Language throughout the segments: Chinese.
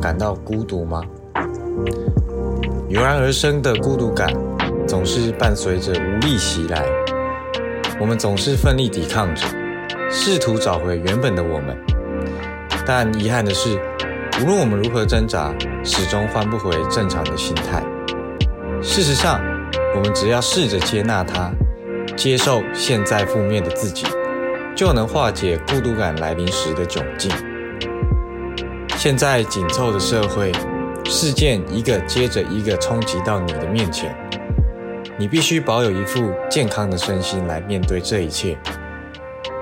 感到孤独吗？油然而生的孤独感，总是伴随着无力袭来。我们总是奋力抵抗着，试图找回原本的我们。但遗憾的是，无论我们如何挣扎，始终换不回正常的心态。事实上，我们只要试着接纳它，接受现在负面的自己，就能化解孤独感来临时的窘境。现在紧凑的社会，事件一个接着一个冲击到你的面前，你必须保有一副健康的身心来面对这一切。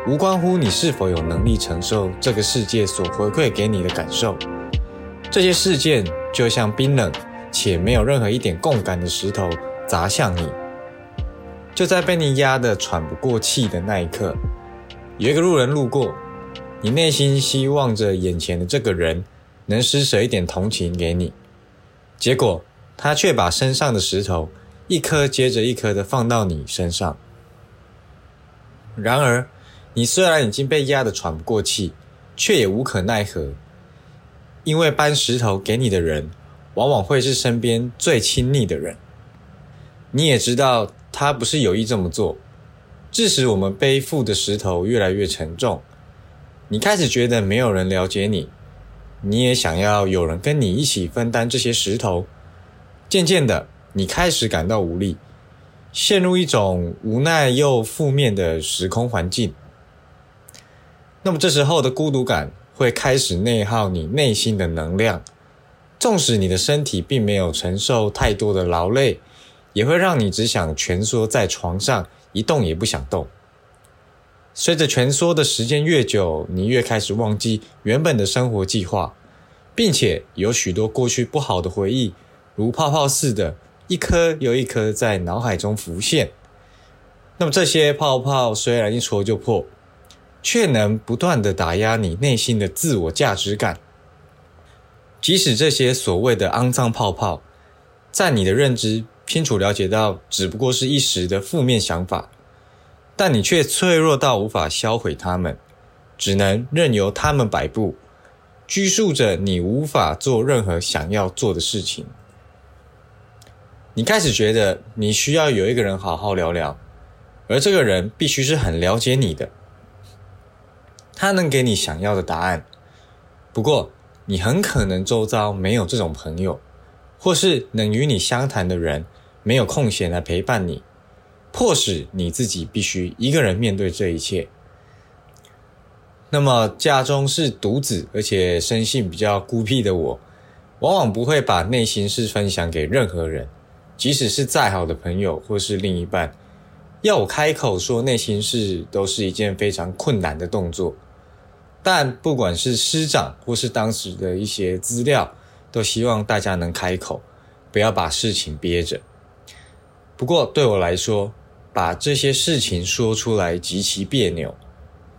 无关乎你是否有能力承受这个世界所回馈给你的感受。这些事件就像冰冷且没有任何一点共感的石头砸向你。就在被你压得喘不过气的那一刻，有一个路人路过，你内心希望着眼前的这个人能施舍一点同情给你，结果他却把身上的石头一颗接着一颗的放到你身上。然而，你虽然已经被压得喘不过气，却也无可奈何，因为搬石头给你的人，往往会是身边最亲密的人。你也知道他不是有意这么做，致使我们背负的石头越来越沉重。你开始觉得没有人了解你，你也想要有人跟你一起分担这些石头。渐渐的，你开始感到无力，陷入一种无奈又负面的时空环境。那么这时候的孤独感会开始内耗你内心的能量，纵使你的身体并没有承受太多的劳累，也会让你只想蜷缩在床上一动也不想动。随着蜷缩的时间越久，你越开始忘记原本的生活计划，并且有许多过去不好的回忆，如泡泡似的，一颗又一颗在脑海中浮现。那么这些泡泡虽然一戳就破。却能不断的打压你内心的自我价值感。即使这些所谓的肮脏泡泡，在你的认知清楚了解到只不过是一时的负面想法，但你却脆弱到无法销毁它们，只能任由它们摆布，拘束着你无法做任何想要做的事情。你开始觉得你需要有一个人好好聊聊，而这个人必须是很了解你的。他能给你想要的答案，不过你很可能周遭没有这种朋友，或是能与你相谈的人没有空闲来陪伴你，迫使你自己必须一个人面对这一切。那么家中是独子，而且生性比较孤僻的我，往往不会把内心事分享给任何人，即使是再好的朋友或是另一半，要我开口说内心事，都是一件非常困难的动作。但不管是师长或是当时的一些资料，都希望大家能开口，不要把事情憋着。不过对我来说，把这些事情说出来极其别扭。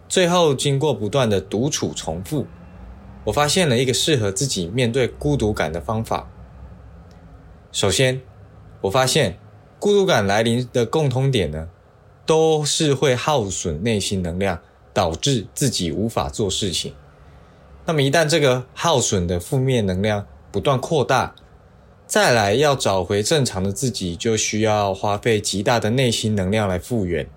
最后经过不断的独处重复，我发现了一个适合自己面对孤独感的方法。首先，我发现孤独感来临的共通点呢，都是会耗损内心能量。导致自己无法做事情。那么一旦这个耗损的负面能量不断扩大，再来要找回正常的自己，就需要花费极大的内心能量来复原。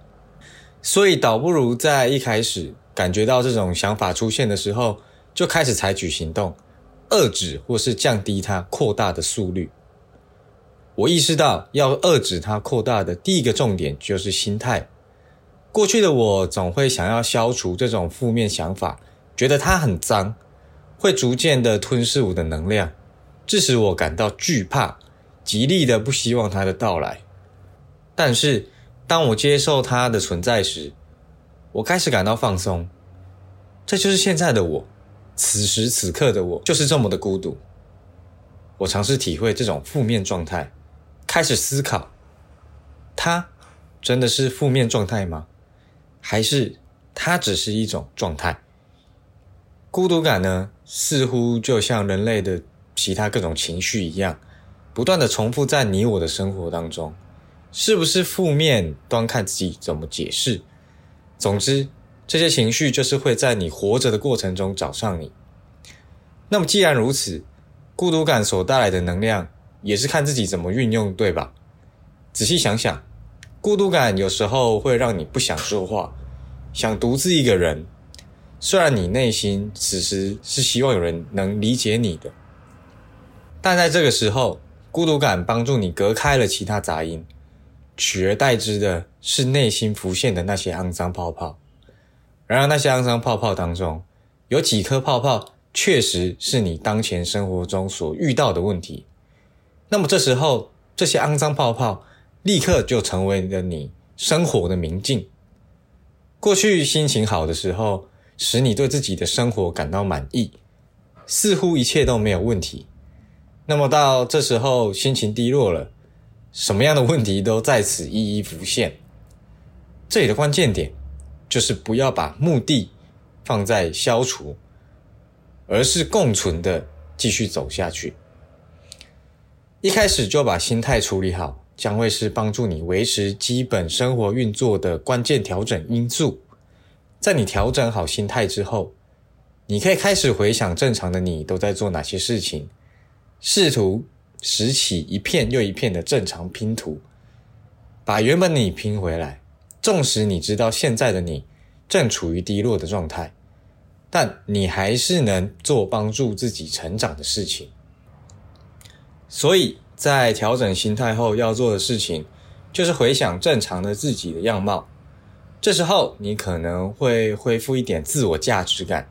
所以倒不如在一开始感觉到这种想法出现的时候，就开始采取行动，遏制或是降低它扩大的速率。我意识到要遏制它扩大的第一个重点就是心态。过去的我总会想要消除这种负面想法，觉得它很脏，会逐渐的吞噬我的能量，致使我感到惧怕，极力的不希望它的到来。但是，当我接受它的存在时，我开始感到放松。这就是现在的我，此时此刻的我就是这么的孤独。我尝试体会这种负面状态，开始思考：它真的是负面状态吗？还是它只是一种状态。孤独感呢，似乎就像人类的其他各种情绪一样，不断的重复在你我的生活当中。是不是负面，端看自己怎么解释。总之，这些情绪就是会在你活着的过程中找上你。那么，既然如此，孤独感所带来的能量，也是看自己怎么运用，对吧？仔细想想，孤独感有时候会让你不想说话，想独自一个人。虽然你内心此时是希望有人能理解你的，但在这个时候，孤独感帮助你隔开了其他杂音，取而代之的是内心浮现的那些肮脏泡泡。然而，那些肮脏泡泡当中，有几颗泡泡确实是你当前生活中所遇到的问题。那么，这时候这些肮脏泡泡立刻就成为了你生活的明镜。过去心情好的时候，使你对自己的生活感到满意，似乎一切都没有问题。那么到这时候心情低落了，什么样的问题都在此一一浮现。这里的关键点就是不要把目的放在消除，而是共存的继续走下去。一开始就把心态处理好，将会是帮助你维持基本生活运作的关键调整因素。在你调整好心态之后，你可以开始回想正常的你都在做哪些事情。试图拾起一片又一片的正常拼图，把原本的你拼回来。纵使你知道现在的你正处于低落的状态，但你还是能做帮助自己成长的事情。所以在调整心态后要做的事情，就是回想正常的自己的样貌。这时候你可能会恢复一点自我价值感，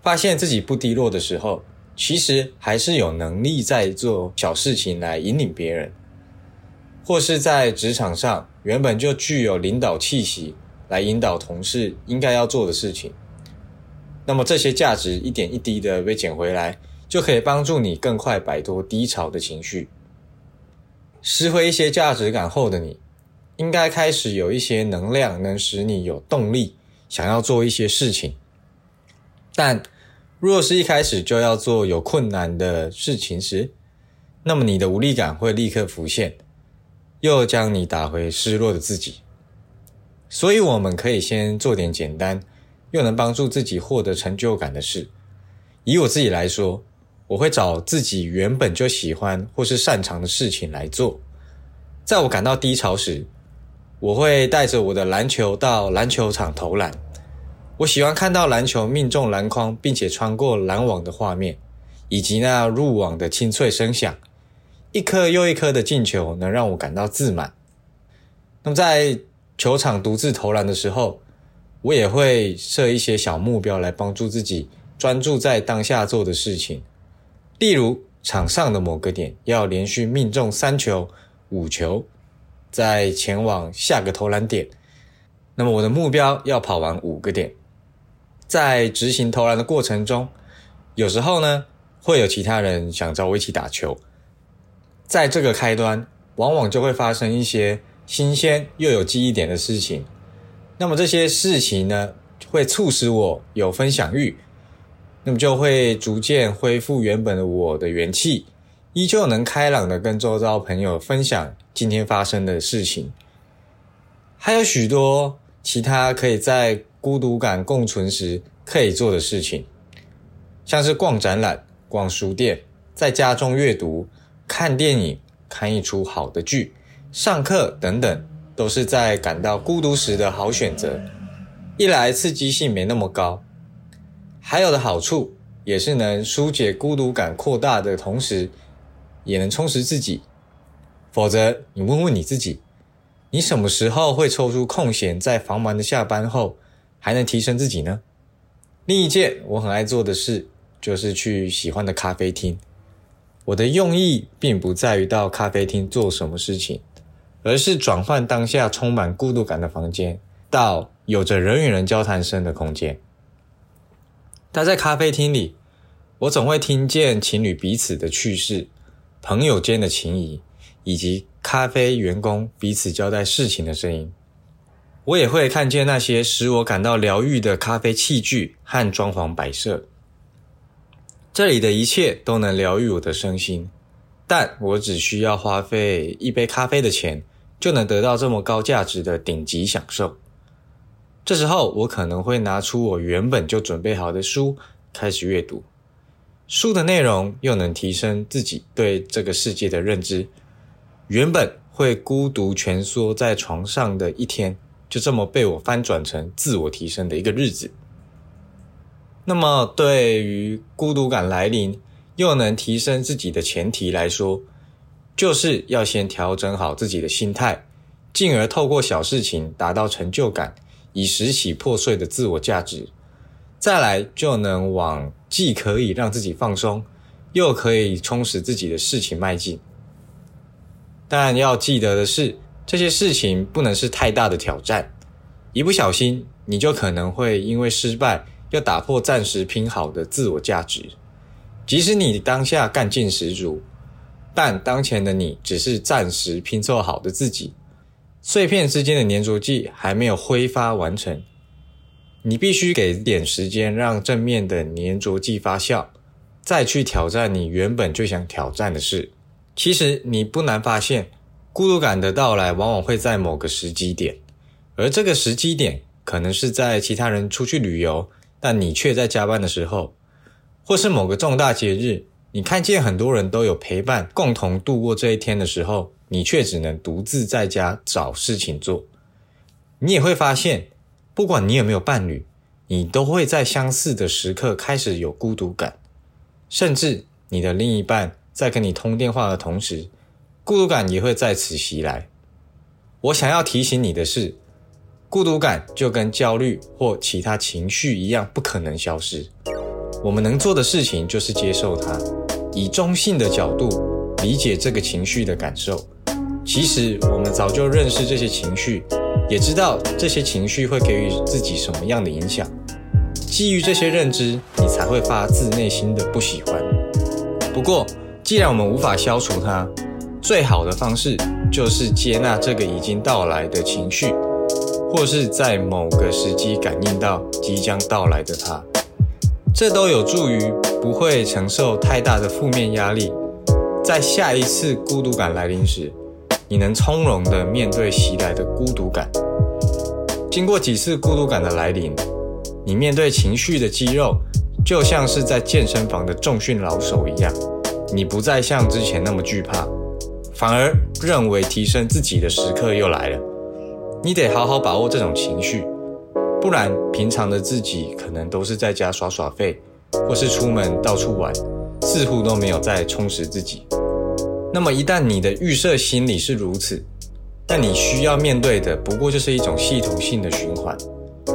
发现自己不低落的时候。其实还是有能力在做小事情来引领别人，或是在职场上原本就具有领导气息来引导同事应该要做的事情。那么这些价值一点一滴的被捡回来，就可以帮助你更快摆脱低潮的情绪。拾回一些价值感后的你，应该开始有一些能量，能使你有动力想要做一些事情，但。若是一开始就要做有困难的事情时，那么你的无力感会立刻浮现，又将你打回失落的自己。所以，我们可以先做点简单又能帮助自己获得成就感的事。以我自己来说，我会找自己原本就喜欢或是擅长的事情来做。在我感到低潮时，我会带着我的篮球到篮球场投篮。我喜欢看到篮球命中篮筐，并且穿过篮网的画面，以及那入网的清脆声响。一颗又一颗的进球能让我感到自满。那么在球场独自投篮的时候，我也会设一些小目标来帮助自己专注在当下做的事情。例如，场上的某个点要连续命中三球、五球，再前往下个投篮点。那么我的目标要跑完五个点。在执行投篮的过程中，有时候呢会有其他人想找我一起打球，在这个开端，往往就会发生一些新鲜又有记忆点的事情。那么这些事情呢，会促使我有分享欲，那么就会逐渐恢复原本的我的元气，依旧能开朗的跟周遭朋友分享今天发生的事情，还有许多其他可以在。孤独感共存时可以做的事情，像是逛展览、逛书店、在家中阅读、看电影、看一出好的剧、上课等等，都是在感到孤独时的好选择。一来刺激性没那么高，还有的好处也是能疏解孤独感扩大的同时，也能充实自己。否则，你问问你自己，你什么时候会抽出空闲，在繁忙的下班后？还能提升自己呢。另一件我很爱做的事，就是去喜欢的咖啡厅。我的用意并不在于到咖啡厅做什么事情，而是转换当下充满孤独感的房间，到有着人与人交谈声的空间。待在咖啡厅里，我总会听见情侣彼此的趣事、朋友间的情谊，以及咖啡员工彼此交代事情的声音。我也会看见那些使我感到疗愈的咖啡器具和装潢摆设，这里的一切都能疗愈我的身心，但我只需要花费一杯咖啡的钱，就能得到这么高价值的顶级享受。这时候，我可能会拿出我原本就准备好的书开始阅读，书的内容又能提升自己对这个世界的认知。原本会孤独蜷缩在床上的一天，就这么被我翻转成自我提升的一个日子。那么，对于孤独感来临又能提升自己的前提来说，就是要先调整好自己的心态，进而透过小事情达到成就感，以拾起破碎的自我价值。再来就能往既可以让自己放松，又可以充实自己的事情迈进。但要记得的是，这些事情不能是太大的挑战，一不小心你就可能会因为失败，又打破暂时拼好的自我价值。即使你当下干劲十足，但当前的你只是暂时拼凑好的自己，碎片之间的粘着剂还没有挥发完成。你必须给点时间，让正面的粘着剂发酵，再去挑战你原本就想挑战的事。其实你不难发现，孤独感的到来往往会在某个时机点，而这个时机点可能是在其他人出去旅游，但你却在加班的时候，或是某个重大节日，你看见很多人都有陪伴，共同度过这一天的时候，你却只能独自在家找事情做。你也会发现。不管你有没有伴侣，你都会在相似的时刻开始有孤独感，甚至你的另一半在跟你通电话的同时，孤独感也会在此袭来。我想要提醒你的是，孤独感就跟焦虑或其他情绪一样，不可能消失。我们能做的事情就是接受它，以中性的角度理解这个情绪的感受。其实我们早就认识这些情绪。也知道这些情绪会给予自己什么样的影响，基于这些认知，你才会发自内心的不喜欢。不过，既然我们无法消除它，最好的方式就是接纳这个已经到来的情绪，或是在某个时机感应到即将到来的它，这都有助于不会承受太大的负面压力，在下一次孤独感来临时。你能从容地面对袭来的孤独感。经过几次孤独感的来临，你面对情绪的肌肉，就像是在健身房的重训老手一样。你不再像之前那么惧怕，反而认为提升自己的时刻又来了。你得好好把握这种情绪，不然平常的自己可能都是在家耍耍废，或是出门到处玩，似乎都没有在充实自己。那么一旦你的预设心理是如此，但你需要面对的不过就是一种系统性的循环。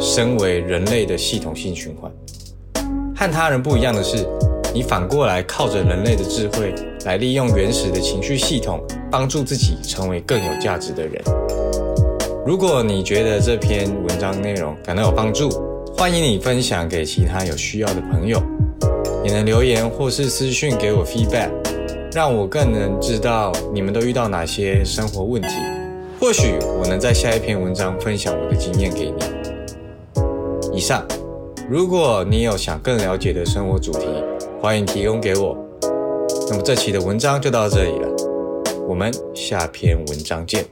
身为人类的系统性循环，和他人不一样的是，你反过来靠着人类的智慧来利用原始的情绪系统，帮助自己成为更有价值的人。如果你觉得这篇文章内容感到有帮助，欢迎你分享给其他有需要的朋友，也能留言或是私讯给我 feedback。让我更能知道你们都遇到哪些生活问题，或许我能在下一篇文章分享我的经验给你。以上，如果你有想更了解的生活主题，欢迎提供给我。那么这期的文章就到这里了，我们下篇文章见。